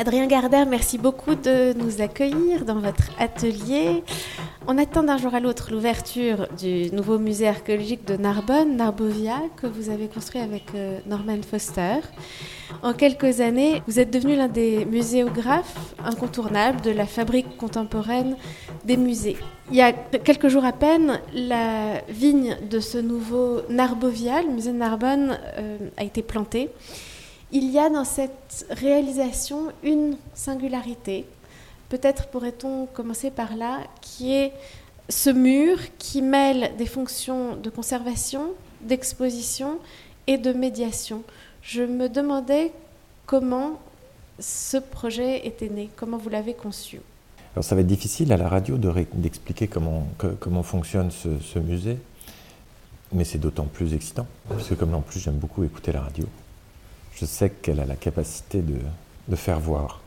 Adrien Gardère, merci beaucoup de nous accueillir dans votre atelier. On attend d'un jour à l'autre l'ouverture du nouveau musée archéologique de Narbonne, Narbovia, que vous avez construit avec euh, Norman Foster. En quelques années, vous êtes devenu l'un des muséographes incontournables de la fabrique contemporaine des musées. Il y a quelques jours à peine, la vigne de ce nouveau Narbovia, le musée de Narbonne, euh, a été plantée. Il y a dans cette réalisation une singularité. Peut-être pourrait-on commencer par là, qui est ce mur qui mêle des fonctions de conservation, d'exposition et de médiation. Je me demandais comment ce projet était né, comment vous l'avez conçu. Alors ça va être difficile à la radio d'expliquer comment, comment fonctionne ce, musée, mais c'est d'autant plus excitant, parce que comme en plus j'aime beaucoup écouter la radio je sais qu'elle a la capacité de, faire voir.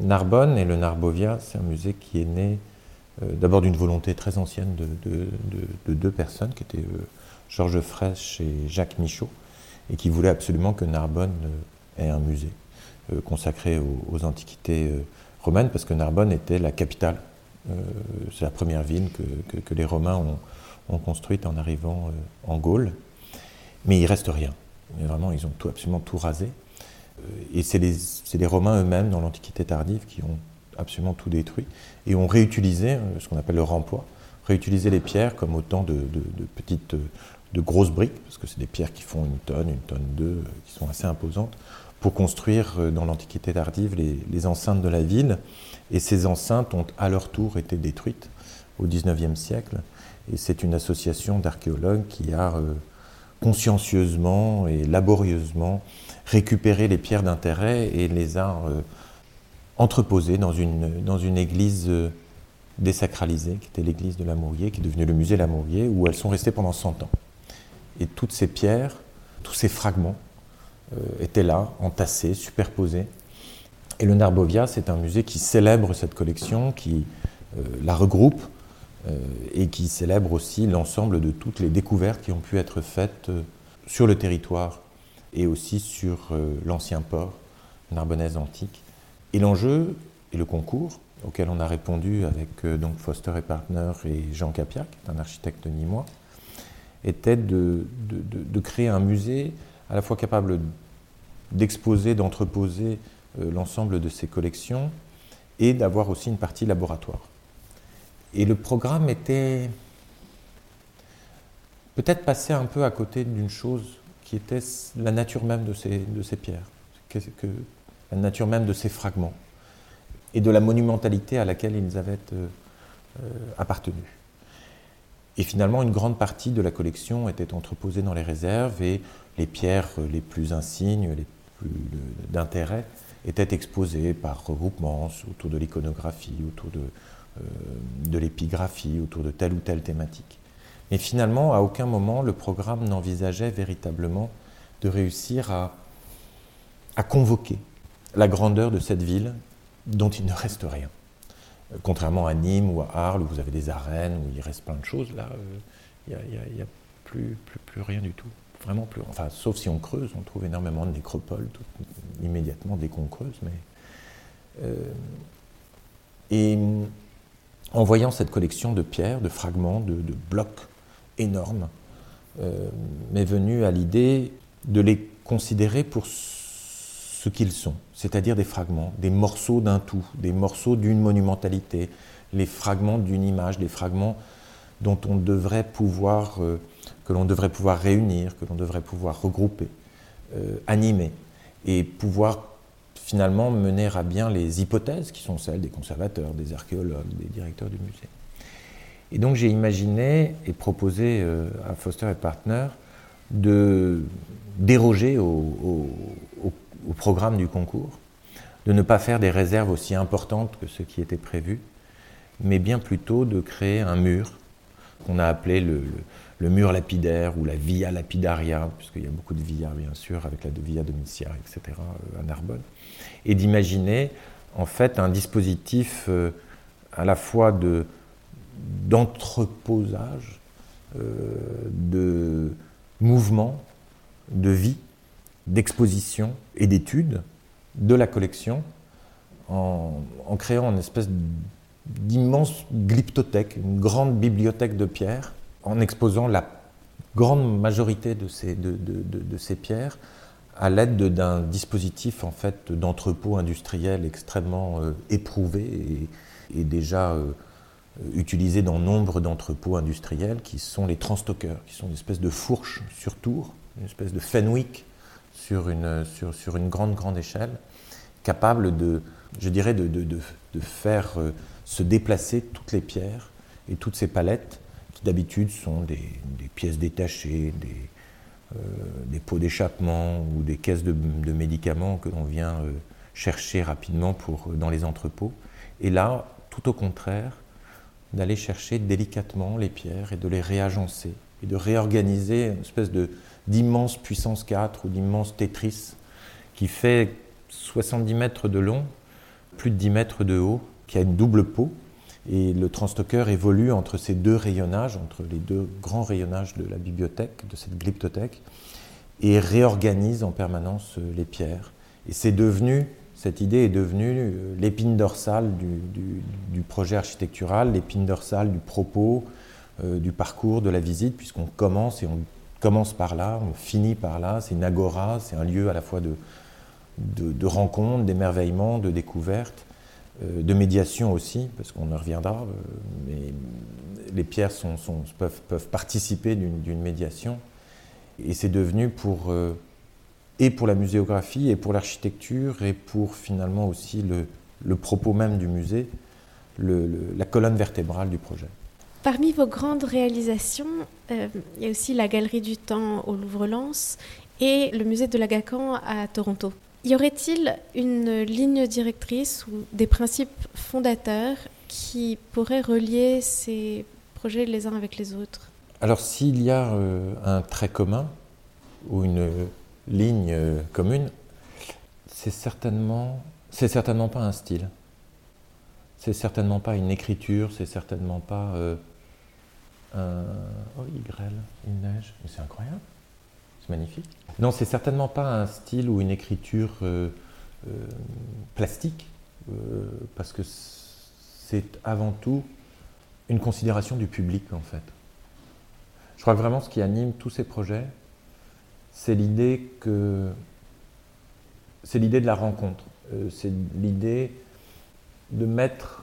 Narbonne et le Narbovia, c'est un musée qui est né euh, d'abord d'une volonté très ancienne de, deux personnes, qui étaient euh, Georges Frêche et Jacques Michaud, et qui voulaient absolument que Narbonne euh, ait un musée consacré aux, antiquités romaines, parce que Narbonne était la capitale. c'est la première ville que, les Romains ont, ont, construite en arrivant en Gaule. Mais il reste rien. Mais vraiment, ils ont tout, absolument tout rasé. Euh, et c'est les, Romains eux-mêmes, dans l'Antiquité tardive, qui ont absolument tout détruit et ont réutilisé euh, ce qu'on appelle le remploi, réutilisé les pierres comme autant de, petites, de grosses briques, parce que c'est des pierres qui font une tonne, une tonne deux, euh, qui sont assez imposantes, pour construire dans l'Antiquité tardive les, enceintes de la ville. Et ces enceintes ont à leur tour été détruites au XIXe siècle. Et c'est une association d'archéologues qui a consciencieusement et laborieusement récupéré les pierres d'intérêt et les a euh, entreposées dans une, dans une église euh, désacralisée, qui était l'église de Lamourier, qui est devenue le musée Lamourier, où elles sont restées pendant 100 ans. Et toutes ces pierres, tous ces fragments euh, étaient là, entassés, superposés. Et le Narbovia, c'est un musée qui célèbre cette collection, qui la regroupe et qui célèbre aussi l'ensemble de toutes les découvertes qui ont pu être faites euh, sur le territoire et aussi sur euh, l'ancien port narbonnaise antique. Et l'enjeu et le concours auquel on a répondu avec donc Foster et Partner et Jean Capiac, un architecte nîmois, était de, de, créer un musée à la fois capable d'exposer, d'entreposer l'ensemble de ces collections et d'avoir aussi une partie laboratoire. Et le programme était peut-être passé un peu à côté d'une chose qui était la nature même de ces, pierres, la nature même de ces fragments, et de la monumentalité à laquelle ils avaient euh, euh, appartenu. Et finalement, une grande partie de la collection était entreposée dans les réserves et les pierres les plus insignes, les plus d'intérêt, étaient exposées par regroupement autour de l'iconographie, autour de, de l'épigraphie autour de telle ou telle thématique. Mais finalement, à aucun moment, le programme n'envisageait véritablement de réussir à, à convoquer la grandeur de cette ville dont il ne reste rien. Euh, contrairement à Nîmes ou à Arles, où vous avez des arènes, où il reste plein de choses, là, euh, il n'y a, plus, plus, plus, rien du tout. Vraiment plus. Enfin, sauf si on creuse, on trouve énormément de nécropoles immédiatement dès qu'on creuse. Mais, et en voyant cette collection de pierres, de fragments, de, blocs énormes, euh, m'est venue à l'idée de les considérer pour ce qu'ils sont, c'est-à-dire des fragments, des morceaux d'un tout, des morceaux d'une monumentalité, les fragments d'une image, des fragments dont on devrait pouvoir, euh, que l'on devrait pouvoir réunir, que l'on devrait pouvoir regrouper, euh, animer, et pouvoir finalement mener à bien les hypothèses qui sont celles des conservateurs, des archéologues, des directeurs du musée. Et donc j'ai imaginé et proposé euh, à Foster et Partner de déroger au, programme du concours, de ne pas faire des réserves aussi importantes que ce qui était prévu, mais bien plutôt de créer un mur qu'on a appelé le, mur lapidaire ou la via lapidaria, puisqu'il y a beaucoup de via bien sûr, avec la via domitia, etc., euh, à Narbonne, et d'imaginer en fait un dispositif euh, à la fois de, d'entreposage, euh, de mouvement, de vie, d'exposition et d'étude de la collection en, créant une espèce d'immense glyptothèque, une grande bibliothèque de pierres, en exposant la grande majorité de ces, de, ces pierres à l'aide d'un dispositif en fait d'entrepôt industriel extrêmement euh, éprouvé et, déjà euh, utilisé dans nombre d'entrepôts industriels qui sont les transtockers, qui sont une espèce de fourche sur tour, une espèce de Fenwick sur une, grande grande échelle, capable de, je dirais, de, faire euh, se déplacer toutes les pierres et toutes ces palettes qui d'habitude sont des, des, pièces détachées, des, des pots d'échappement ou des caisses de, médicaments que l'on vient euh, chercher rapidement pour, dans les entrepôts. Et là, tout au contraire, d'aller chercher délicatement les pierres et de les réagencer et de réorganiser une espèce d'immense puissance 4 ou d'immense Tetris qui fait 70 mètres de long, plus de 10 mètres de haut, qui a une double peau. Et le transtocker évolue entre ces deux rayonnages, entre les deux grands rayonnages de la bibliothèque, de cette glyptothèque, et réorganise en permanence euh, les pierres. Et c'est devenu, cette idée est devenue euh, l'épine dorsale du, projet architectural, l'épine dorsale du propos, euh, du parcours, de la visite, puisqu'on commence et on commence par là, on finit par là. C'est une agora, c'est un lieu à la fois de, de, rencontres, d'émerveillement, de découverte, euh, de médiation aussi, parce qu'on en reviendra, euh, mais les pierres peuvent, participer d'une médiation. Et c'est devenu pour, euh, et pour la muséographie, et pour l'architecture, et pour finalement aussi le, propos même du musée, la colonne vertébrale du projet. Parmi vos grandes réalisations, il y a aussi la Galerie du Temps au Louvre-Lens et le musée de l'Agacan à Toronto. Y aurait-il une ligne directrice ou des principes fondateurs qui pourraient relier ces projets les uns avec les autres? Alors s'il y a euh, un trait commun ou une ligne euh, commune, c'est certainement, c'est certainement pas un style. C'est certainement pas une écriture, c'est certainement pas euh, un... Oh, il grêle, il neige, mais c'est incroyable magnifique. Non, c'est certainement pas un style ou une écriture euh, euh, plastique, euh, parce que c'est avant tout une considération du public en fait. Je crois que vraiment ce qui anime tous ces projets, c'est l'idée que c'est l'idée de la rencontre, c'est l'idée de mettre,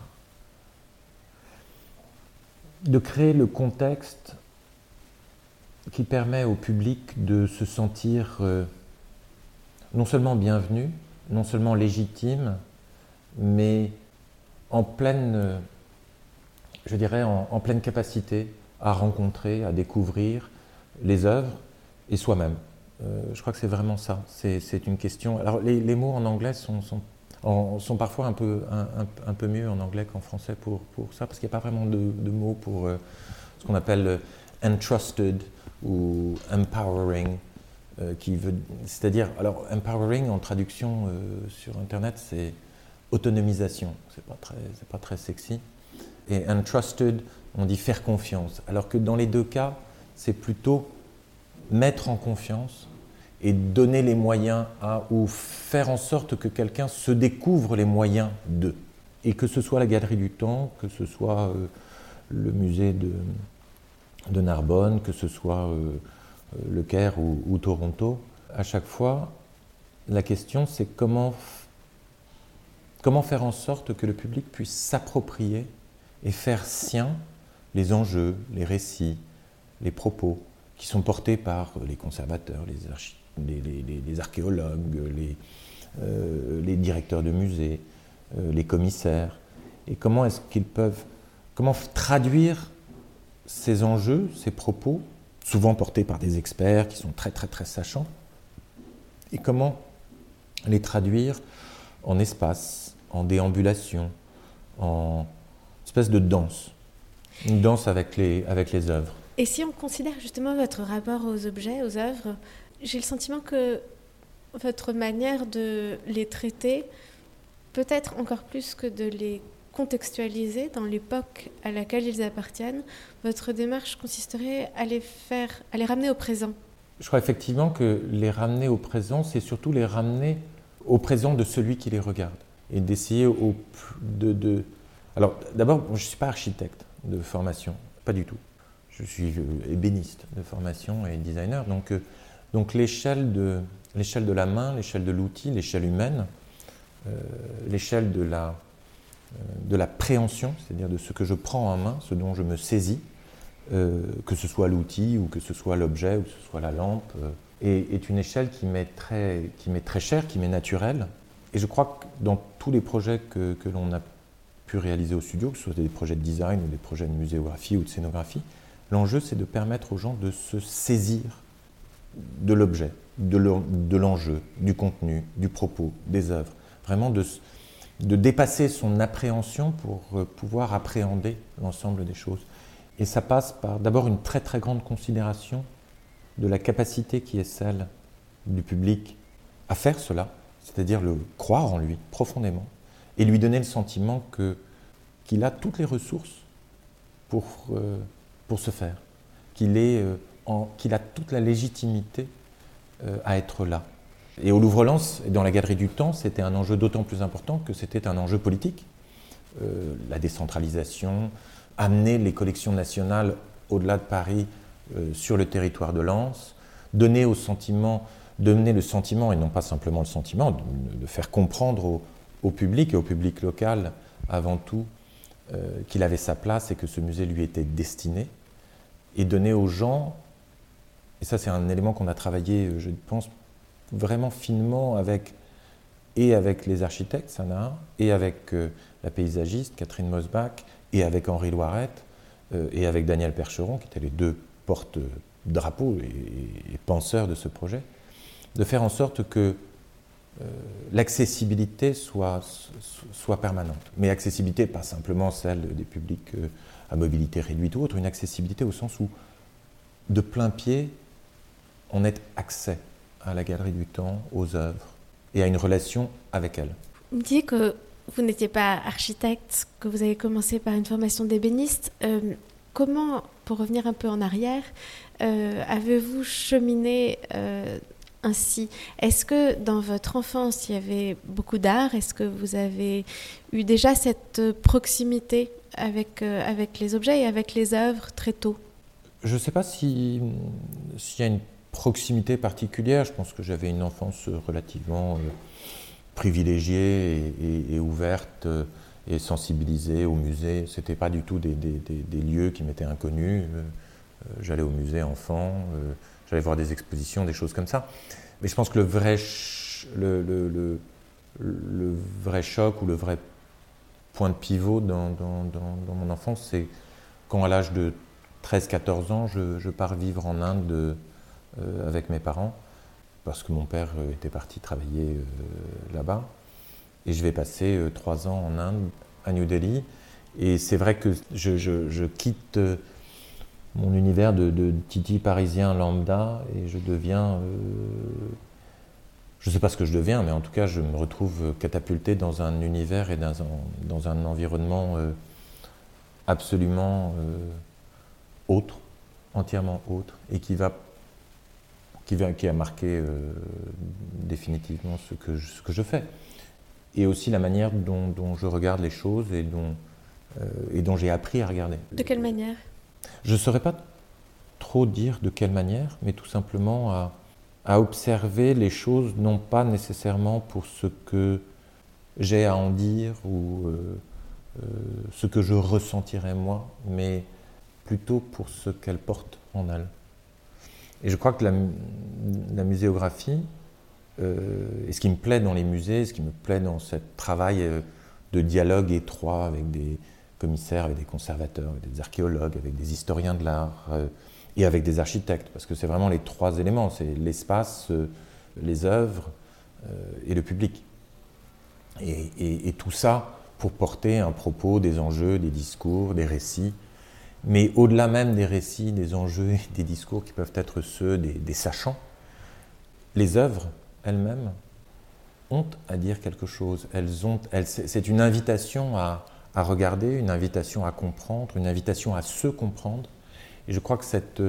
de créer le contexte qui permet au public de se sentir euh, non seulement bienvenu, non seulement légitime, mais en pleine, je dirais, en, pleine capacité à rencontrer, à découvrir les œuvres et soi-même. Euh, je crois que c'est vraiment ça. C'est une question. Alors, les, mots en anglais sont, parfois un peu, mieux en anglais qu'en français pour, ça, parce qu'il n'y a pas vraiment de, mots pour euh, ce qu'on appelle entrusted, ou empowering, euh, qui veut, c'est-à-dire, alors empowering en traduction euh, sur internet, c'est autonomisation, c'est pas très, c'est pas très sexy, et entrusted, on dit faire confiance, alors que dans les deux cas, c'est plutôt mettre en confiance et donner les moyens à, ou faire en sorte que quelqu'un se découvre les moyens de. Et que ce soit la Galerie du Temps, que ce soit euh, le musée de, de Narbonne, que ce soit euh, euh, Le Caire ou, Toronto, à chaque fois, la question c'est comment, comment faire en sorte que le public puisse s'approprier et faire sien les enjeux, les récits, les propos qui sont portés par les conservateurs, les, archéologues, euh, les, directeurs de musées, les commissaires, et comment est-ce qu'ils peuvent, comment traduire ces enjeux, ces propos, souvent portés par des experts qui sont très très très sachants, et comment les traduire en espace, en déambulation, en espèce de danse, une danse avec les, avec les œuvres. Et si on considère justement votre rapport aux objets, aux œuvres, j'ai le sentiment que votre manière de les traiter, peut-être encore plus que de les contextualiser dans l'époque à laquelle ils appartiennent, votre démarche consisterait à les faire, à les ramener au présent. Je crois effectivement que les ramener au présent, c'est surtout les ramener au présent de celui qui les regarde. et d'essayer de, Alors d'abord, je ne suis pas architecte de formation, pas du tout. Je suis euh, ébéniste de formation et designer. Donc, euh, donc l'échelle de, l'échelle de la main, l'échelle de l'outil, l'échelle humaine, euh, l'échelle de la, de la préhension, c'est-à-dire de ce que je prends en main, ce dont je me saisis, que ce soit l'outil ou que ce soit l'objet ou que ce soit la lampe, est, une échelle qui m'est très, très chère, qui m'est naturelle. Et je crois que dans tous les projets que, que l'on a pu réaliser au studio, que ce soit des projets de design ou des projets de muséographie ou de scénographie, l'enjeu c'est de permettre aux gens de se saisir de l'objet, de l'enjeu, du contenu, du propos, des œuvres. Vraiment de, de dépasser son appréhension pour euh, pouvoir appréhender l'ensemble des choses. Et ça passe par d'abord une très très grande considération de la capacité qui est celle du public à faire cela, c'est-à-dire le croire en lui profondément, et lui donner le sentiment qu'il a toutes les ressources pour, euh, se faire, qu'il, est, euh, qu'il a toute la légitimité euh, à être là. Et au Louvre-Lens dans la Galerie du Temps, c'était un enjeu d'autant plus important que c'était un enjeu politique. la décentralisation, amener les collections nationales au-delà de Paris sur le territoire de Lens, donner au sentiment, donner le sentiment, et non pas simplement le sentiment, de, faire comprendre au, au, public et au public local avant tout qu'il avait sa place et que ce musée lui était destiné, et donner aux gens et ça, c'est un élément qu'on a travaillé, je pense, vraiment finement avec, et avec les architectes, et avec euh, la paysagiste, Catherine Mosbach, et avec Henri Loirette, euh, et avec Daniel Percheron, qui étaient les deux porte-drapeaux et, penseurs de ce projet, de faire en sorte que euh, l'accessibilité soit, soit permanente. Mais accessibilité, pas simplement celle des publics à mobilité réduite ou autre, une accessibilité au sens où, de plein pied, on ait accès à la galerie du temps, aux œuvres et à une relation avec elles. Vous me disiez que vous n'étiez pas architecte, que vous avez commencé par une formation d'ébéniste. Euh, comment, pour revenir un peu en arrière, euh, avez-vous cheminé euh, ainsi? Est-ce que dans votre enfance, il y avait beaucoup d'art? Est-ce que vous avez eu déjà cette proximité avec, avec les objets et avec les œuvres très tôt? Je ne sais pas s'il y a une proximité particulière. Je pense que j'avais une enfance relativement euh, privilégiée et, ouverte euh, et sensibilisée au musée. Ce n'était pas du tout des, lieux qui m'étaient inconnus. Euh, j'allais au musée enfant, j'allais voir des expositions, des choses comme ça. Mais je pense que le vrai, le, vrai choc ou le vrai point de pivot dans, mon enfance, c'est quand à l'âge de 13-14 ans, je, pars vivre en Inde euh, avec mes parents, parce que mon père euh, était parti travailler euh, là-bas. Et je vais passer trois ans en Inde, à New Delhi. Et c'est vrai que je, quitte mon univers de, Titi parisien lambda et je deviens. je ne sais pas ce que je deviens, mais en tout cas, je me retrouve catapulté dans un univers et dans un, dans un environnement absolument autre, entièrement autre, et qui va qui, a marqué euh, définitivement ce que, je, ce que je fais. Et aussi la manière dont, je regarde les choses et dont, euh, et dont j'ai appris à regarder. De quelle manière? Je ne saurais pas trop dire de quelle manière, mais tout simplement à, à observer les choses, non pas nécessairement pour ce que j'ai à en dire ou euh, ce que je ressentirais moi, mais plutôt pour ce qu'elles portent en elles. Et je crois que la, muséographie, euh, et ce qui me plaît dans les musées, ce qui me plaît dans ce travail euh, de dialogue étroit avec des commissaires, avec des conservateurs, avec des archéologues, avec des historiens de l'art euh, et avec des architectes, parce que c'est vraiment les trois éléments, c'est l'espace, les œuvres et le public. et, tout ça pour porter un propos, des enjeux, des discours, des récits mais au-delà même des récits, des enjeux des discours qui peuvent être ceux des, sachants, les œuvres elles-mêmes ont à dire quelque chose. Elles ont, c'est une invitation à, regarder, une invitation à comprendre, une invitation à se comprendre. Et je crois que cette,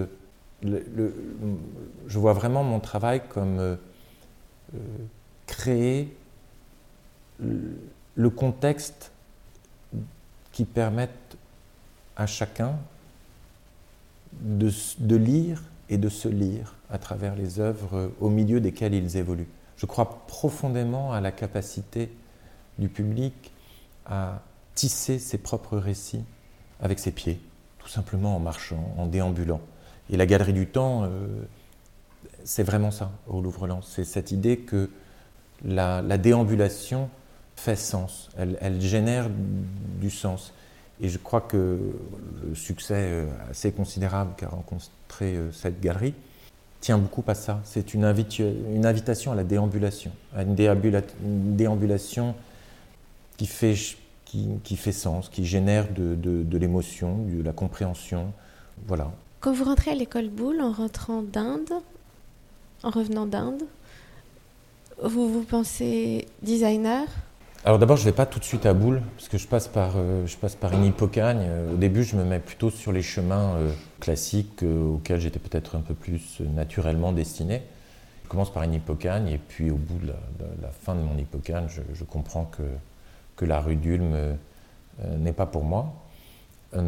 je vois vraiment mon travail comme euh, créer le contexte qui permette à chacun de, lire et de se lire à travers les œuvres au milieu desquelles ils évoluent. Je crois profondément à la capacité du public à tisser ses propres récits avec ses pieds, tout simplement en marchant, en déambulant. Et la Galerie du Temps, euh, c'est vraiment ça au Louvre-Lens. C'est cette idée que la, déambulation fait sens, elle, génère du sens. Et je crois que le succès euh, assez considérable qu'a rencontré euh, cette galerie tient beaucoup à ça. C'est une, invitation à la déambulation, à une, déambulation qui fait, qui, fait sens, qui génère de, de l'émotion, de la compréhension. Voilà. Quand vous rentrez à l'école Boulle en rentrant d'Inde, en revenant d'Inde, vous vous pensez designer? Alors d'abord, je ne vais pas tout de suite à Boule, parce que je passe par, euh, je passe par une hippocagne. Euh, au début, je me mets plutôt sur les chemins euh, classiques auxquels j'étais peut-être un peu plus naturellement destiné. Je commence par une hippocagne, et puis au bout de la, fin de mon hippocagne, je, comprends que, que la rue d'Ulm n'est pas pour moi, que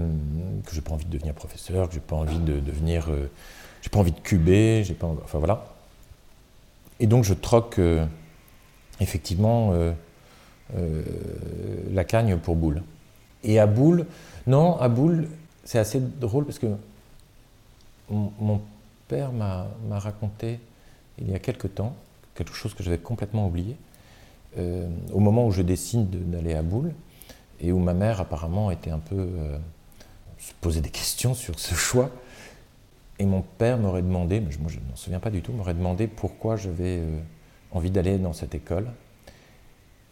je n'ai pas envie de devenir professeur, que je n'ai pas envie de devenir... j'ai pas envie de cuber, j'ai pas... Enfin voilà. Et donc je troque effectivement la cagne pour Boule. Et à Boule, non, à Boule, c'est assez drôle parce que mon, père m'a raconté il y a quelque temps quelque chose que j'avais complètement oublié. Euh, au moment où je décide d'aller à Boule, et où ma mère apparemment était un peu euh, se posait des questions sur ce choix. Et mon père m'aurait demandé, mais je ne m'en souviens pas du tout, m'aurait demandé pourquoi j'avais envie d'aller dans cette école.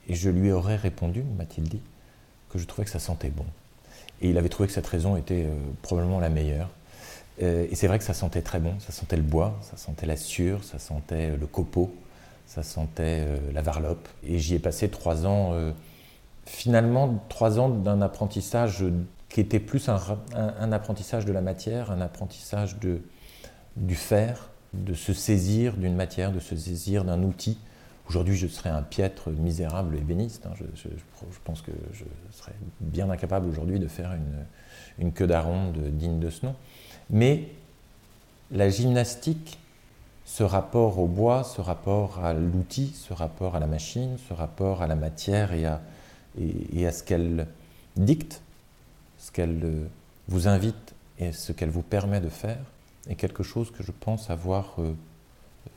Et je lui aurais répondu, m'a-t-il dit, que je trouvais que ça sentait bon. Et il avait trouvé que cette raison était euh, probablement la meilleure. Euh, et c'est vrai que ça sentait très bon. Ça sentait le bois, ça sentait la sûre, ça sentait le copeau, ça sentait euh, la varlope. Et j'y ai passé trois ans, finalement trois ans d'un apprentissage qui était plus un, un, apprentissage de la matière, un apprentissage de, du faire, de se saisir d'une matière, de se saisir d'un outil Aujourd'hui, je serais un piètre misérable ébéniste. Hein. Je, pense que je serais bien incapable aujourd'hui de faire une, queue d'aronde digne de ce nom. Mais la gymnastique, ce rapport au bois, ce rapport à l'outil, ce rapport à la machine, ce rapport à la matière et à, ce qu'elle dicte, ce qu'elle vous invite et ce qu'elle vous permet de faire, est quelque chose que je pense avoir euh,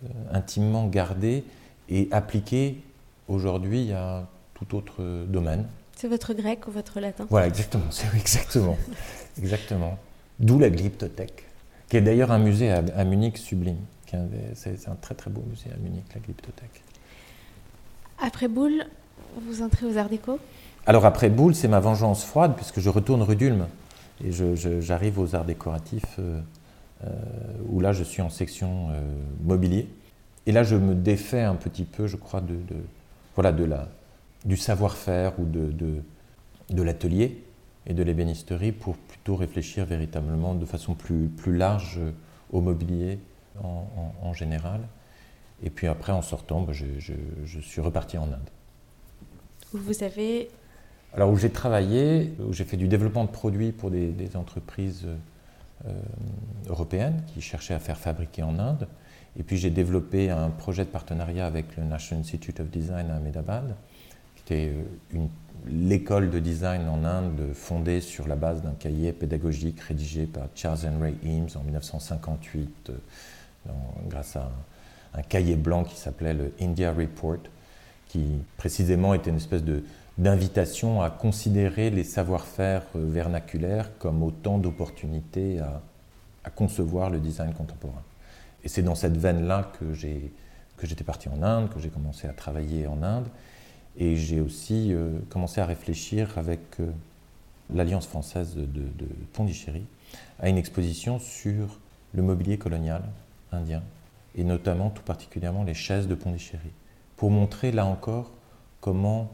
euh, intimement gardé et appliqué aujourd'hui à tout autre domaine. C'est votre grec ou votre latin? Voilà, exactement. Exactement, exactement. D'où la glyptothèque, qui est d'ailleurs un musée à, Munich sublime. C'est un très très beau musée à Munich, la glyptothèque. Après Boulle, vous entrez aux Arts Déco? Alors après Boulle, c'est ma vengeance froide puisque je retourne rue d'Ulm et j'arrive aux Arts décoratifs euh, euh, où là je suis en section euh, mobilier et là, je me défais un petit peu, je crois, de, voilà, de la, du savoir-faire ou de, de, l'atelier et de l'ébénisterie pour plutôt réfléchir véritablement de façon plus, plus large au mobilier en, général. Et puis après, en sortant, ben, je, je, suis reparti en Inde. Vous avez... Alors où j'ai travaillé, où j'ai fait du développement de produits pour des, entreprises euh, européennes qui cherchaient à faire fabriquer en Inde. Et puis j'ai développé un projet de partenariat avec le National Institute of Design à Ahmedabad, qui était euh, l'école de design en Inde fondée sur la base d'un cahier pédagogique rédigé par Charles Henry Eames en 1958 euh, grâce à un, cahier blanc qui s'appelait le India Report, qui précisément était une espèce d'invitation à considérer les savoir-faire euh, vernaculaires comme autant d'opportunités à concevoir le design contemporain. Et c'est dans cette veine-là que, j'étais parti en Inde, que j'ai commencé à travailler en Inde. Et j'ai aussi euh, commencé à réfléchir avec euh, l'Alliance française de, de, Pondichéry à une exposition sur le mobilier colonial indien, et notamment tout particulièrement les chaises de Pondichéry, pour montrer là encore comment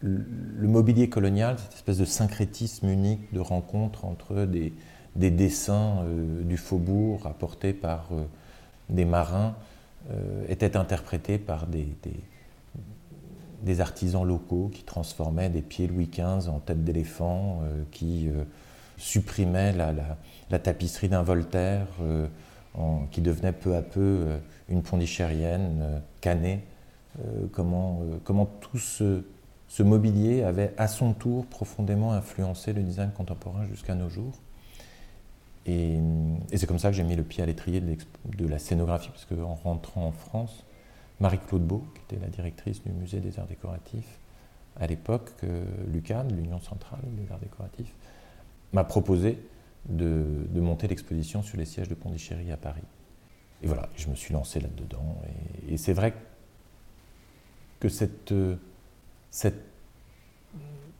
le mobilier colonial, cette espèce de syncrétisme unique de rencontre entre des, des dessins euh, du faubourg apportés par euh, des marins euh, étaient interprétés par des, artisans locaux qui transformaient des pieds Louis XV en tête d'éléphant, qui supprimaient la, tapisserie d'un Voltaire, qui devenait peu à peu une pondichérienne comment, comment tout ce, mobilier avait à son tour profondément influencé le design contemporain jusqu'à nos jours. Et, c'est comme ça que j'ai mis le pied à l'étrier de, de, la scénographie, parce qu'en rentrant en France, Marie-Claude Beau, qui était la directrice du musée des arts décoratifs à l'époque, l'UCAD, l'Union centrale des arts décoratifs, m'a proposé de, monter l'exposition sur les sièges de Pondichéry à Paris. Et voilà, je me suis lancé là-dedans. Et, c'est vrai que cette,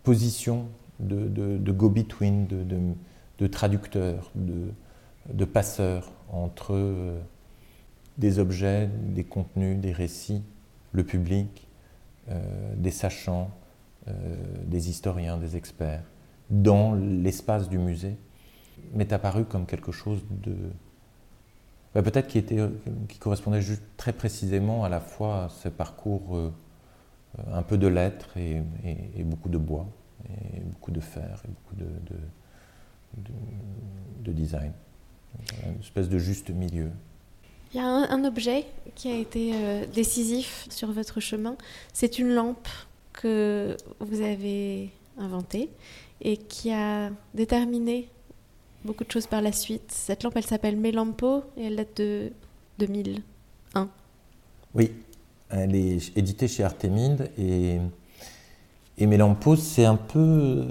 position de, go-between, de, traducteur, de, passeur entre des objets, des contenus, des récits, le public, euh, des sachants, euh, des historiens, des experts, dans l'espace du musée, m'est apparu comme quelque chose de... Bah, peut-être qui, était, qui correspondait juste très précisément à la fois à ce parcours euh, un peu de lettres et, beaucoup de bois, et beaucoup de fer, et beaucoup de, de, de design. Une espèce de juste milieu. Il y a un, objet qui a été euh, décisif sur votre chemin. C'est une lampe que vous avez inventée et qui a déterminé beaucoup de choses par la suite. Cette lampe, elle s'appelle Melampo et elle date de 2001. Oui, elle est éditée chez Artemide et, et Melampo, c'est un peu...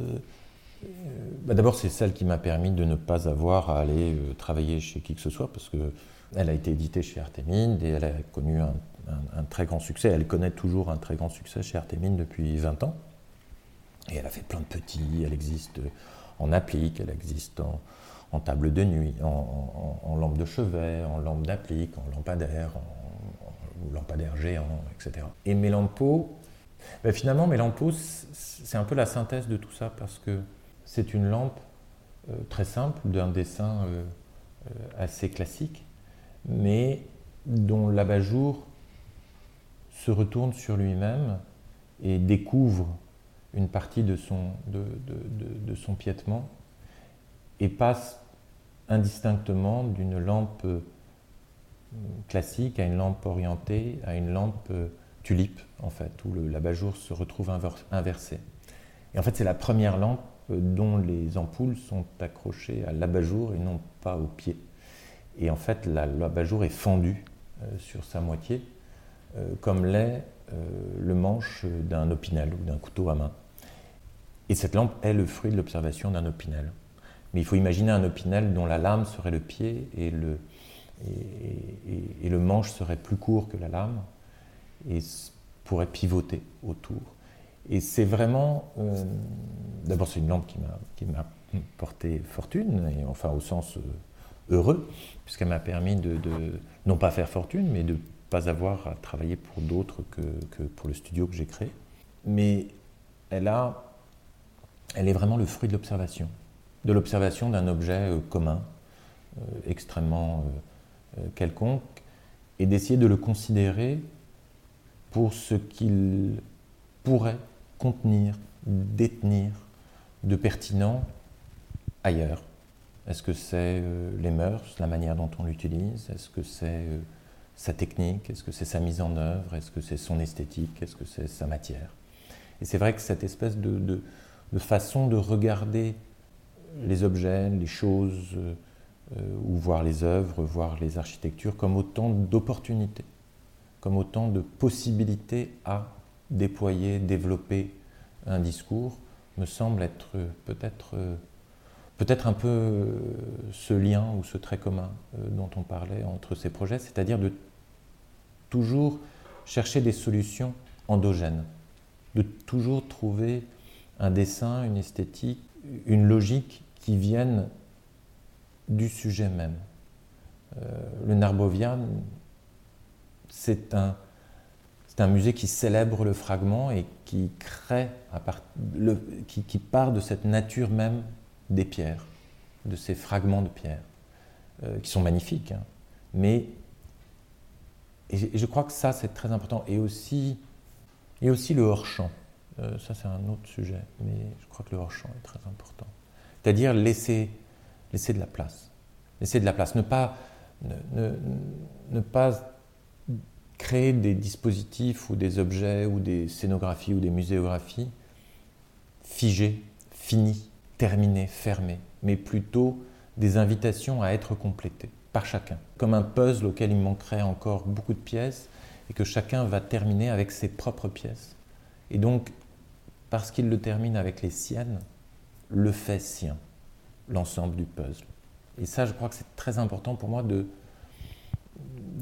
Bah, d'abord, c'est celle qui m'a permis de ne pas avoir à aller euh, travailler chez qui que ce soit parce que elle a été éditée chez Artemide et elle a connu un, très grand succès. Elle connaît toujours un très grand succès chez Artemide depuis 20 ans. Et elle a fait plein de petits. Elle existe en applique, elle existe en, table de nuit, en, lampe de chevet, en lampe d'applique, en lampadaire, en, lampadaire géant, etc. Et Mélampo, ben finalement, Mélampo, c'est un peu la synthèse de tout ça parce que c'est une lampe euh, très simple, d'un dessin euh, euh, assez classique, mais dont l'abat-jour se retourne sur lui-même et découvre une partie de son, de, son piétement et passe indistinctement d'une lampe classique à une lampe orientée, à une lampe tulipe, en fait, où l'abat-jour se retrouve inversé. Et en fait, c'est la première lampe dont les ampoules sont accrochées à l'abat-jour et non pas au pied. Et en fait, l'abat-jour est fendu euh, sur sa moitié, euh, comme l'est euh, le manche d'un opinel ou d'un couteau à main. Et cette lampe est le fruit de l'observation d'un opinel. Mais il faut imaginer un opinel dont la lame serait le pied et le, et, le manche serait plus court que la lame et pourrait pivoter autour. Et c'est vraiment. D'abord, c'est une lampe qui m'a porté fortune, et enfin au sens heureux, puisqu'elle m'a permis de, non pas faire fortune, mais de pas avoir à travailler pour d'autres que, pour le studio que j'ai créé. Mais elle, a, elle est vraiment le fruit de l'observation, de l'observation d'un objet euh, commun, euh, extrêmement euh, quelconque, et d'essayer de le considérer pour ce qu'il pourrait contenir, détenir de pertinent ailleurs. Est-ce que c'est euh, les mœurs, la manière dont on l'utilise? Est-ce que c'est euh, sa technique? Est-ce que c'est sa mise en œuvre? Est-ce que c'est son esthétique? Est-ce que c'est sa matière? Et c'est vrai que cette espèce de, façon de regarder les objets, les choses, euh, ou voir les œuvres, voir les architectures comme autant d'opportunités, comme autant de possibilités à déployer, développer un discours, me semble être peut-être peut-être un peu euh, ce lien ou ce trait commun euh, dont on parlait entre ces projets, c'est-à-dire de toujours chercher des solutions endogènes, de toujours trouver un dessin, une esthétique, une logique qui viennent du sujet même. Euh, le Narbovian, c'est un, un musée qui célèbre le fragment et qui crée, part, qui, part de cette nature même des pierres, de ces fragments de pierres, euh, qui sont magnifiques. Hein. Mais et je crois que ça, c'est très important. Et aussi, Et aussi le hors-champ. Euh, ça, c'est un autre sujet, mais je crois que le hors-champ est très important. C'est-à-dire laisser, laisser de la place. Laisser de la place. Ne pas, ne, ne pas créer des dispositifs ou des objets ou des scénographies ou des muséographies figés, finis, terminés, fermés, mais plutôt des invitations à être complétées par chacun, comme un puzzle auquel il manquerait encore beaucoup de pièces et que chacun va terminer avec ses propres pièces. Et donc, parce qu'il le termine avec les siennes, le fait sien, l'ensemble du puzzle. Et ça, je crois que c'est très important pour moi de,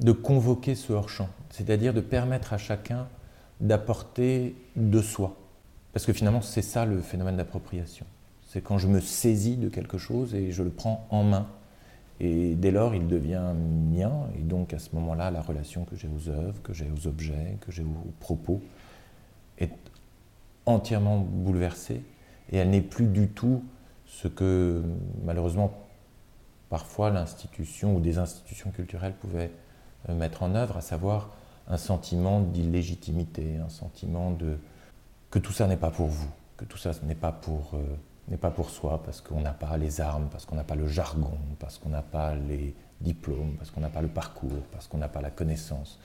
de convoquer ce hors-champ, c'est-à-dire de permettre à chacun d'apporter de soi. Parce que finalement, c'est ça le phénomène d'appropriation. C'est quand je me saisis de quelque chose et je le prends en main. Et dès lors, il devient mien. Et donc, à ce moment-là, la relation que j'ai aux œuvres, que j'ai aux objets, que j'ai aux propos, est entièrement bouleversée. Et elle n'est plus du tout ce que, malheureusement, parfois l'institution ou des institutions culturelles pouvaient euh, mettre en œuvre, à savoir un sentiment d'illégitimité, un sentiment de que tout ça n'est pas pour vous, que tout ça n'est pas pour euh, n'est pas pour soi parce qu'on n'a pas les armes, parce qu'on n'a pas le jargon, parce qu'on n'a pas les diplômes, parce qu'on n'a pas le parcours, parce qu'on n'a pas la connaissance.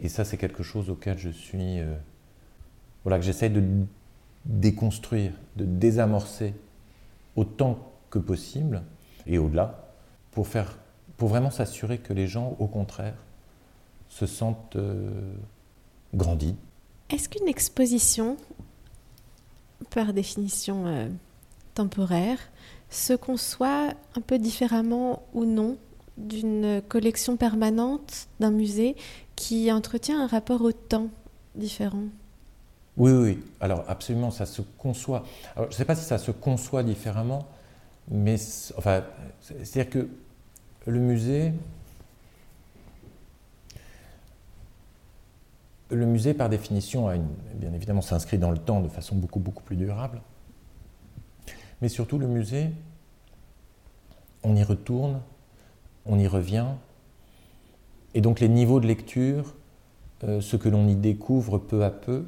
Et ça, c'est quelque chose auquel je suis, euh, voilà, que j'essaie de déconstruire, de désamorcer autant que possible et au-delà, pour faire pour vraiment s'assurer que les gens, au contraire, se sentent euh, grandis. Est-ce qu'une exposition, par définition euh, temporaire, se conçoit un peu différemment ou non d'une collection permanente d'un musée qui entretient un rapport au temps différent? Oui, oui, alors absolument, ça se conçoit. Alors, je ne sais pas si ça se conçoit différemment, mais enfin, c'est-à-dire que le musée, le musée par définition a une, bien évidemment s'inscrit dans le temps de façon beaucoup beaucoup plus durable, mais surtout le musée, on y retourne, on y revient, et donc les niveaux de lecture, euh, ce que l'on y découvre peu à peu,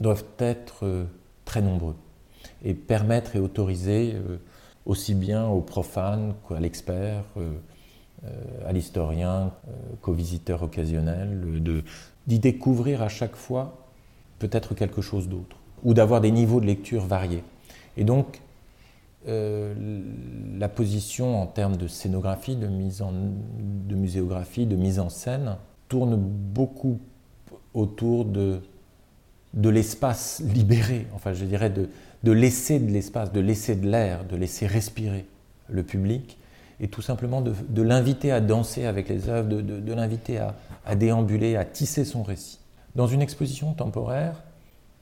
doivent être euh, très nombreux et permettre et autoriser euh, aussi bien aux profanes qu'à l'expert, euh, euh, à l'historien, euh, qu'au visiteur occasionnel, d'y découvrir à chaque fois peut-être quelque chose d'autre, ou d'avoir des niveaux de lecture variés. Et donc, la position en termes de scénographie, de, mise en, de muséographie, de mise en scène, tourne beaucoup autour de, de l'espace libéré, enfin je dirais de, de laisser de l'espace, de laisser de l'air, de laisser respirer le public, et tout simplement de, l'inviter à danser avec les œuvres, de, l'inviter à, déambuler, à tisser son récit. Dans une exposition temporaire,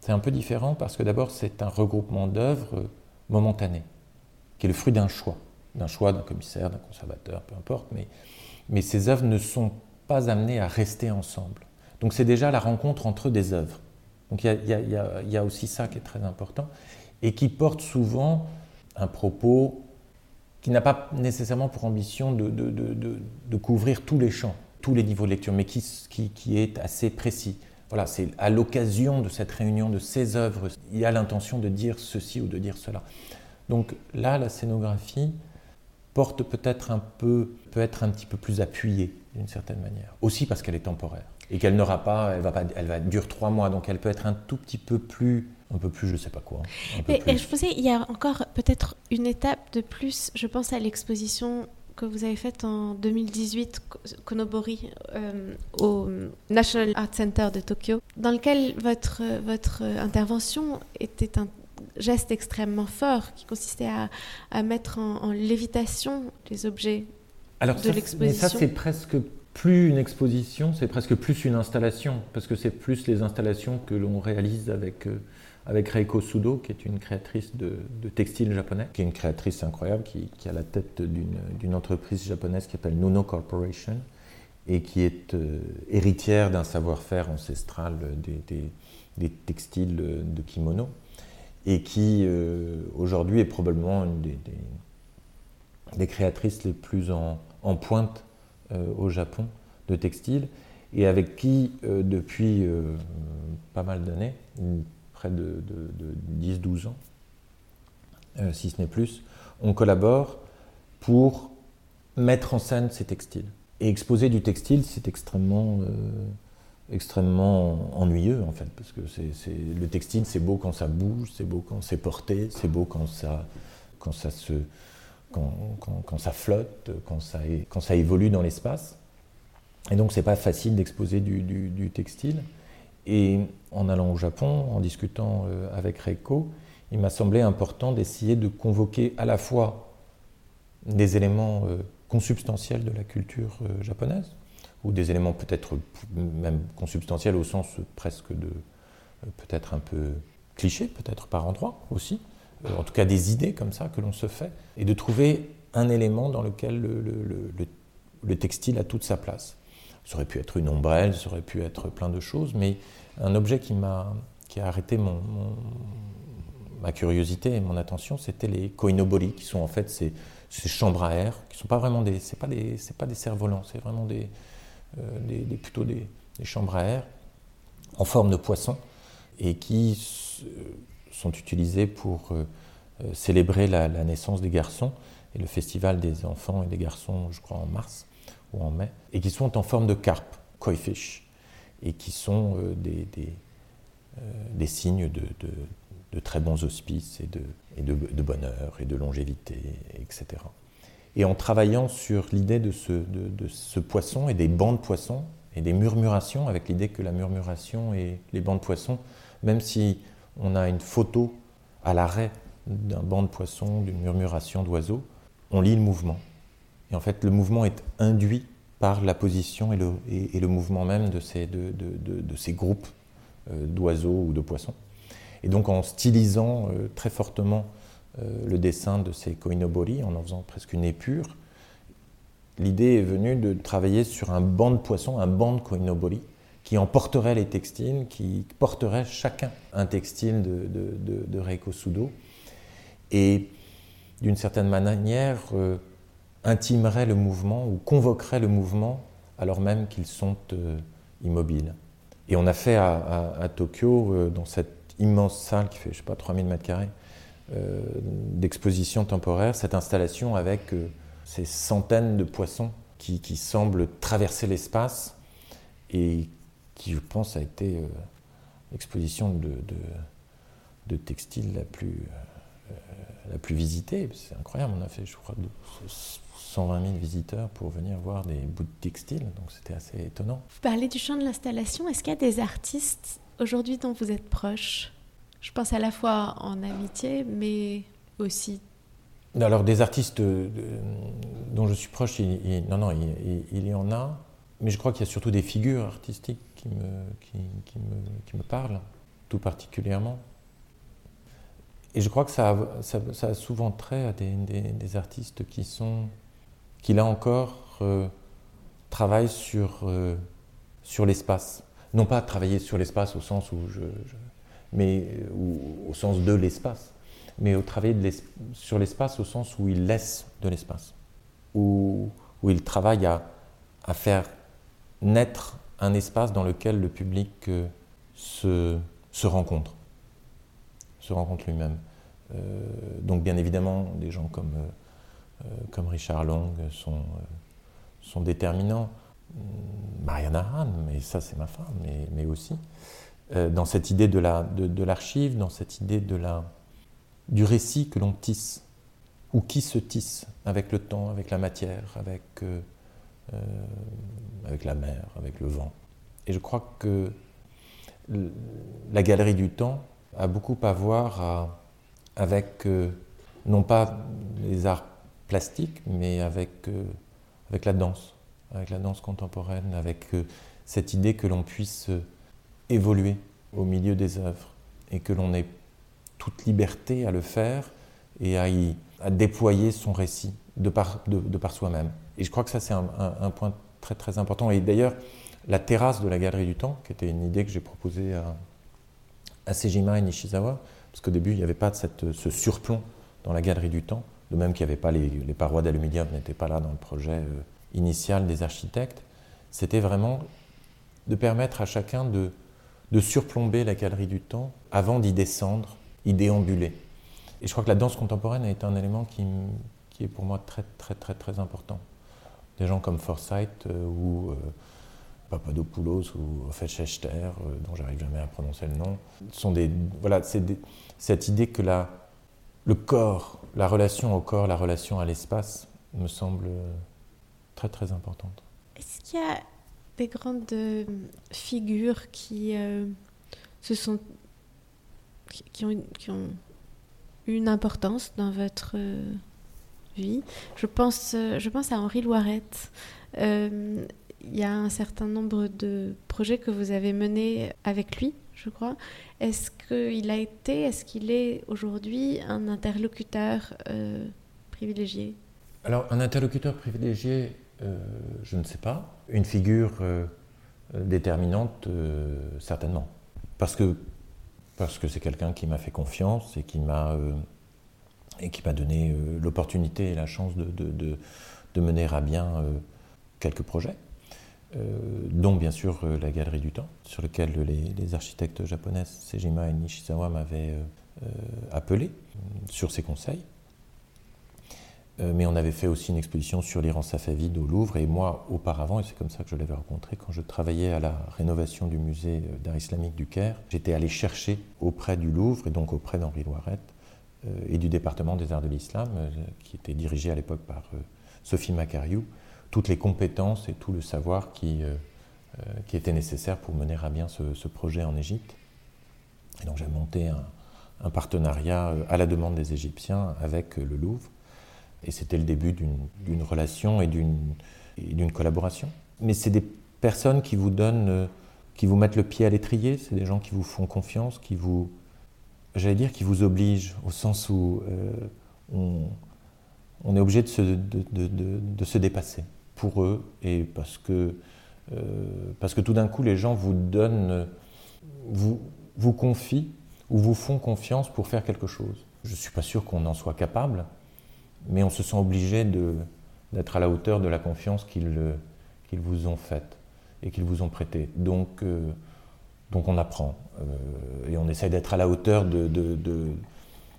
c'est un peu différent parce que d'abord c'est un regroupement d'œuvres momentanées, qui est le fruit d'un choix, d'un choix d'un commissaire, d'un conservateur, peu importe, mais, mais ces œuvres ne sont pas amenées à rester ensemble. Donc c'est déjà la rencontre entre des œuvres. Donc il y, a aussi ça qui est très important et qui porte souvent un propos qui n'a pas nécessairement pour ambition de, couvrir tous les champs, tous les niveaux de lecture, mais qui, qui, qui est assez précis. Voilà, c'est à l'occasion de cette réunion de ces œuvres, il y a l'intention de dire ceci ou de dire cela. Donc là, la scénographie porte peut-être un peu, peut être un petit peu plus appuyée d'une certaine manière, aussi parce qu'elle est temporaire et qu'elle n'aura pas, elle va pas, elle va durer trois mois, donc elle peut être un tout petit peu plus, un peu plus, je sais pas quoi. Mais je pensais, il y a encore peut-être une étape de plus. Je pense à l'exposition que vous avez faite en 2018, Konobori, euh, au National Art Center de Tokyo, dans lequel votre, votre intervention était un geste extrêmement fort qui consistait à, à mettre en, en, lévitation les objets Alors de l'exposition. Mais ça, c'est presque plus une exposition, c'est presque plus une installation, parce que c'est plus les installations que l'on réalise avec, euh, avec Reiko Sudo, qui est une créatrice de, de textile japonais, qui est une créatrice incroyable, qui, qui a la tête d'une entreprise japonaise qui s'appelle Nuno Corporation, et qui est euh, héritière d'un savoir-faire ancestral des, des, textiles de kimono, et qui euh, aujourd'hui est probablement une des, des, créatrices les plus en, en pointe au Japon de textile et avec qui, depuis pas mal d'années, près de, 10-12 ans, si ce n'est plus, on collabore pour mettre en scène ces textiles. Et exposer du textile, c'est extrêmement, euh, extrêmement ennuyeux en fait, parce que le textile, c'est beau quand ça bouge, c'est beau quand c'est porté, c'est beau quand ça, quand ça se, quand, ça flotte, quand ça, évolue dans l'espace. Et donc, c'est pas facile d'exposer du, du, textile. Et en allant au Japon, en discutant euh, avec Reiko, il m'a semblé important d'essayer de convoquer à la fois des éléments euh, consubstantiels de la culture euh, japonaise, ou des éléments peut-être même consubstantiels au sens presque de peut-être un peu cliché, peut-être par endroit aussi, en tout cas des idées comme ça que l'on se fait, et de trouver un élément dans lequel le, textile a toute sa place. Ça aurait pu être une ombrelle, ça aurait pu être plein de choses, mais un objet qui m'a qui a arrêté mon, ma curiosité et mon attention, c'était les koinobori, qui sont en fait ces, ces chambres à air, qui sont pas vraiment des, c'est pas des, pas des cerfs-volants, c'est vraiment des, euh, des, plutôt des, chambres à air en forme de poisson et qui sont utilisés pour euh, euh, célébrer la, naissance des garçons et le festival des enfants et des garçons, je crois en mars ou en mai, et qui sont en forme de carpe, koi fish, et qui sont des, des, des, signes de, de, de très bons auspices et de, et de, bonheur et de longévité, etc. Et en travaillant sur l'idée de ce, de, ce, poisson et des bancs de poissons et des murmurations, avec l'idée que la murmuration et les bancs de poissons, même si on a une photo à l'arrêt d'un banc de poissons, d'une murmuration d'oiseaux, on lit le mouvement. Et en fait, le mouvement est induit par la position et le, mouvement même de ces, de, de ces groupes euh, d'oiseaux ou de poissons. Et donc en stylisant euh, très fortement euh, le dessin de ces koinobori, en en faisant presque une épure, l'idée est venue de travailler sur un banc de poissons, un banc de koinobori, qui emporterait les textiles, qui porterait chacun un textile de, de, de, Reiko Sudo, et d'une certaine manière euh, intimerait le mouvement ou convoquerait le mouvement alors même qu'ils sont immobiles. Et on a fait à, à Tokyo, dans cette immense salle qui fait, je sais pas, 3000 mètres carrés euh, d'exposition temporaire, cette installation avec euh, ces centaines de poissons qui, semblent traverser l'espace et qui, je pense, a été euh, l'exposition de, de, textile la plus, la plus visitée. C'est incroyable, on a fait, je crois, 120 000 visiteurs pour venir voir des bouts de textile, donc c'était assez étonnant. Vous parlez du champ de l'installation, est-ce qu'il y a des artistes aujourd'hui dont vous êtes proche? Je pense à la fois en amitié, mais aussi. Alors, des artistes euh, dont je suis proche, il, non, non, il, y en a, mais je crois qu'il y a surtout des figures artistiques qui me, qui, parlent, tout particulièrement. Et je crois que ça a, souvent trait à des, artistes qui sont, qui là encore, euh, travaillent sur, euh, sur l'espace non pas travailler sur l'espace au sens où je, mais au sens de l'espace, mais au travailler sur l'espace au sens où il laisse de l'espace, où, où il travaille à, à, faire naître un espace dans lequel le public euh, se, se rencontre, se rencontre lui-même. Euh, donc bien évidemment, des gens comme, euh, Richard Long sont, déterminants. Mariana Hahn, mais ça c'est ma femme, mais, aussi, dans cette idée de l'archive, dans cette idée de la, du récit que l'on tisse, ou qui se tisse avec le temps, avec la matière, avec, avec la mer, avec le vent. Et je crois que la galerie du temps a beaucoup à voir avec, non pas les arts plastiques, mais avec, avec la danse avec la danse contemporaine, avec euh, cette idée que l'on puisse euh, évoluer au milieu des œuvres et que l'on ait toute liberté à le faire et à, y, à déployer son récit de par, de, par soi-même. Et je crois que ça, c'est un, point très très important. Et d'ailleurs, la terrasse de la Galerie du Temps, qui était une idée que j'ai proposée à, à Sejima et Nishizawa, parce qu'au début, il n'y avait pas cette, ce surplomb dans la Galerie du Temps, de même qu'il n'y avait pas les, les parois d'aluminium n'étaient pas là dans le projet. Euh, initiale des architectes, c'était vraiment de permettre à chacun de, de surplomber la galerie du temps avant d'y descendre, y déambuler. Et je crois que la danse contemporaine a été un élément qui, est pour moi très très très très important. Des gens comme Forsyth euh, ou euh, Papadopoulos ou Fetchester, euh, dont j'arrive jamais à prononcer le nom, sont des voilà, c'est cette idée que la, le corps, la relation au corps, la relation à l'espace me semble très très importante. Est-ce qu'il y a des grandes figures qui se sont qui ont, qui ont une importance dans votre euh, vie. Je pense, euh, je pense à Henri Loirette. Euh, il y a un certain nombre de projets que vous avez menés avec lui, je crois. Est-ce qu'il a été, est-ce qu'il est aujourd'hui un interlocuteur privilégié? Alors, un interlocuteur privilégié, je ne sais pas. Une figure déterminante, certainement. Parce que parce que c'est quelqu'un qui m'a fait confiance et qui m'a euh, donné euh, l'opportunité et la chance de, mener à bien euh, quelques projets, dont bien sûr la Galerie du Temps, sur lequel les, les architectes japonais Sejima et Nishizawa m'avaient appelé sur ses conseils. Euh, mais on avait fait aussi une exposition sur l'Iran Safavid au Louvre, et moi, auparavant, et c'est comme ça que je l'avais rencontré, quand je travaillais à la rénovation du musée euh, d'art islamique du Caire, j'étais allé chercher auprès du Louvre, et donc auprès d'Henri Loirette, euh, et du département des arts de l'islam, qui était dirigé à l'époque par Sophie Macariou, toutes les compétences et tout le savoir qui, était nécessaire pour mener à bien ce, projet en Égypte. Et donc j'ai monté un partenariat à la demande des Égyptiens avec le Louvre et c'était le début d'une relation et d'une collaboration. Mais c'est des personnes qui vous donnent, euh, qui vous mettent le pied à l'étrier, c'est des gens qui vous font confiance, qui vous, j'allais dire, qui vous obligent, au sens où euh, on, est obligé de se, de, de, de, se, dépasser pour eux, et parce que, euh, parce que tout d'un coup, les gens vous donnent, vous, vous confient ou vous font confiance pour faire quelque chose. Je ne suis pas sûr qu'on en soit capable, mais on se sent obligé d'être à la hauteur de la confiance qu'ils vous ont faite et qu'ils vous ont prêtée. Donc, euh, donc on apprend euh, et on essaie d'être à la hauteur de, de,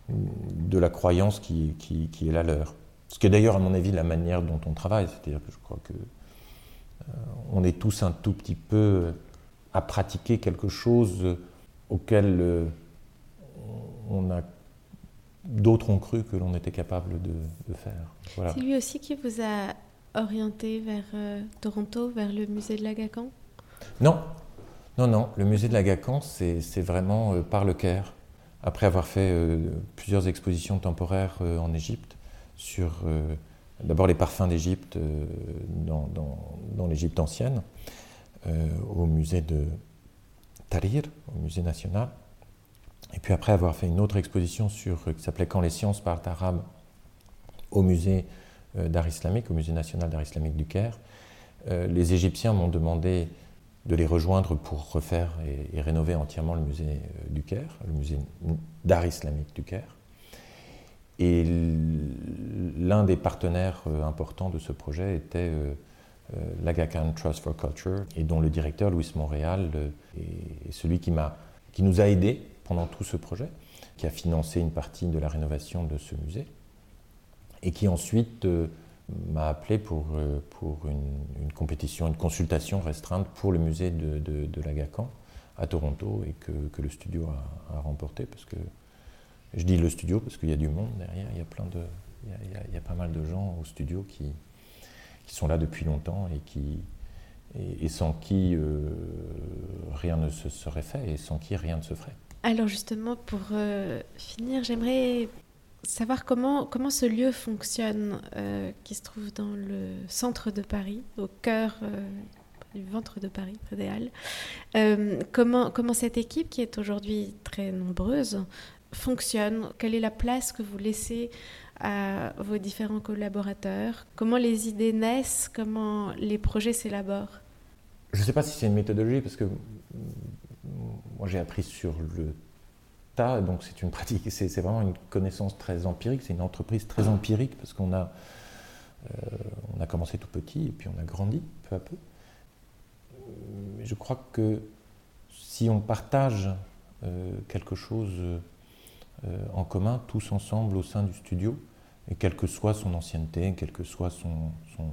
de, la croyance qui, qui, est la leur. Ce qui est d'ailleurs, à mon avis, la manière dont on travaille. C'est-à-dire que je crois que euh, on est tous un tout petit peu à pratiquer quelque chose auquel on a d'autres ont cru que l'on était capable de, faire. C'est lui aussi qui vous a orienté vers euh, Toronto, vers le musée de l'Agacan Non, non, non. Le musée de l'Agacan, c'est vraiment euh, par le Caire. Après avoir fait euh, plusieurs expositions temporaires en Égypte sur d'abord les parfums d'Égypte dans, dans l'Égypte ancienne, au musée de Tahrir, au musée national. Et puis après avoir fait une autre exposition sur, qui s'appelait Quand les sciences parlent arabe au musée euh, d'art islamique, au musée national d'art islamique du Caire, euh, les Égyptiens m'ont demandé de les rejoindre pour refaire et, rénover entièrement le musée euh, du Caire, le musée d'art islamique du Caire. Et l'un des partenaires importants de ce projet était l'Aga Khan Trust for Culture, et dont le directeur, Louis Montréal, est celui qui nous a aidés pendant tout ce projet, qui a financé une partie de la rénovation de ce musée, et qui ensuite euh, m'a appelé pour, euh, pour une, compétition, une consultation restreinte pour le musée de, de, l'Agacan à Toronto, et que, que le studio a, remporté, parce que je dis le studio parce qu'il y a du monde derrière, il y a plein de, il y a, pas mal de gens au studio qui, qui sont là depuis longtemps et qui, et, sans qui euh, rien ne se serait fait et sans qui rien ne se ferait. Alors justement, pour euh, finir, j'aimerais savoir comment, comment ce lieu fonctionne, euh, qui se trouve dans le centre de Paris, au cœur euh, du ventre de Paris, près des Halles. comment, comment cette équipe, qui est aujourd'hui très nombreuse, fonctionne? Quelle est la place que vous laissez à vos différents collaborateurs? Comment les idées naissent? Comment les projets s'élaborent? Je ne sais pas si c'est une méthodologie, parce que moi j'ai appris sur le tas, donc c'est une pratique, c'est vraiment une connaissance très empirique, c'est une entreprise très empirique parce qu'on a, euh, a commencé tout petit et puis on a grandi peu à peu. je crois que si on partage euh, quelque chose euh, en commun, tous ensemble au sein du studio, et quelle que soit son ancienneté, quel que soit son, son,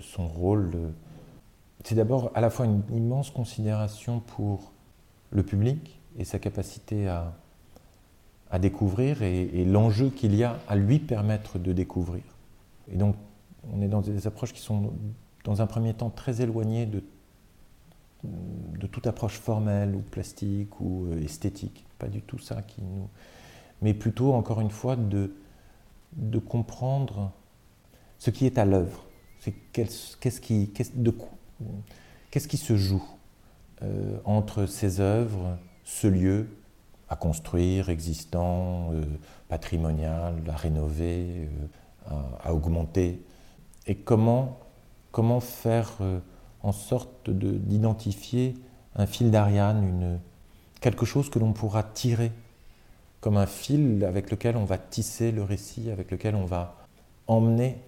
son, rôle, c'est d'abord à la fois une immense considération pour le public et sa capacité à, à découvrir et, l'enjeu qu'il y a à lui permettre de découvrir. Et donc, on est dans des approches qui sont, dans un premier temps, très éloignées de, de toute approche formelle ou plastique ou euh, esthétique. Pas du tout ça qui nous. Mais plutôt, encore une fois, de, de comprendre ce qui est à l'œuvre. C'est qu'est-ce qui, qui se joue euh, entre ces œuvres, ce lieu à construire, existant, euh, patrimonial, à rénover, euh, à, augmenter, et comment, comment faire en sorte d'identifier un fil d'Ariane, quelque chose que l'on pourra tirer comme un fil avec lequel on va tisser le récit, avec lequel on va emmener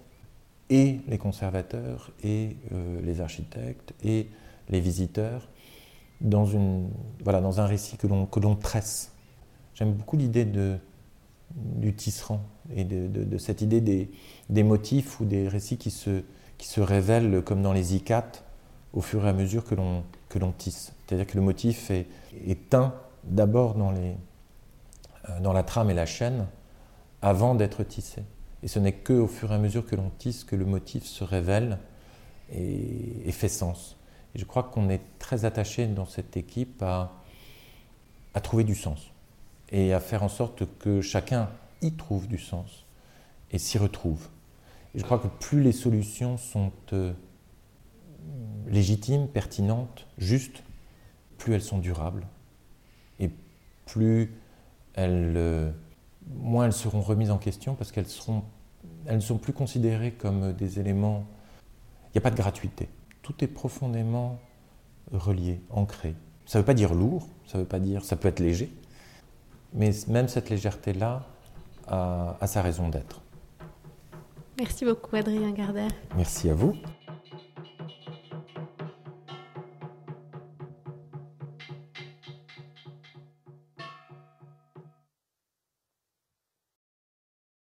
et les conservateurs et les architectes et les visiteurs dans, une, voilà, dans un récit que l'on tresse. J'aime beaucoup l'idée du tisserand et de, de, cette idée des, des, motifs ou des récits qui se, qui se révèlent comme dans les icates au fur et à mesure que l'on tisse. C'est-à-dire que le motif est, est teint d'abord dans, les, euh, dans la trame et la chaîne avant d'être tissé. Et ce n'est qu'au fur et à mesure que l'on tisse que le motif se révèle et, et fait sens je crois qu'on est très attaché dans cette équipe à, à trouver du sens et à faire en sorte que chacun y trouve du sens et s'y retrouve. Et je crois que plus les solutions sont euh, légitimes, pertinentes, justes, plus elles sont durables et plus elles, euh, moins elles seront remises en question parce qu'elles seront, elles ne sont plus considérées comme des éléments. Il n'y a pas de gratuité tout est profondément relié, ancré. Ça ne veut pas dire lourd, ça veut pas dire, ça peut être léger, mais même cette légèreté-là a, a, sa raison d'être. Merci beaucoup Adrien Gardère. Merci à vous.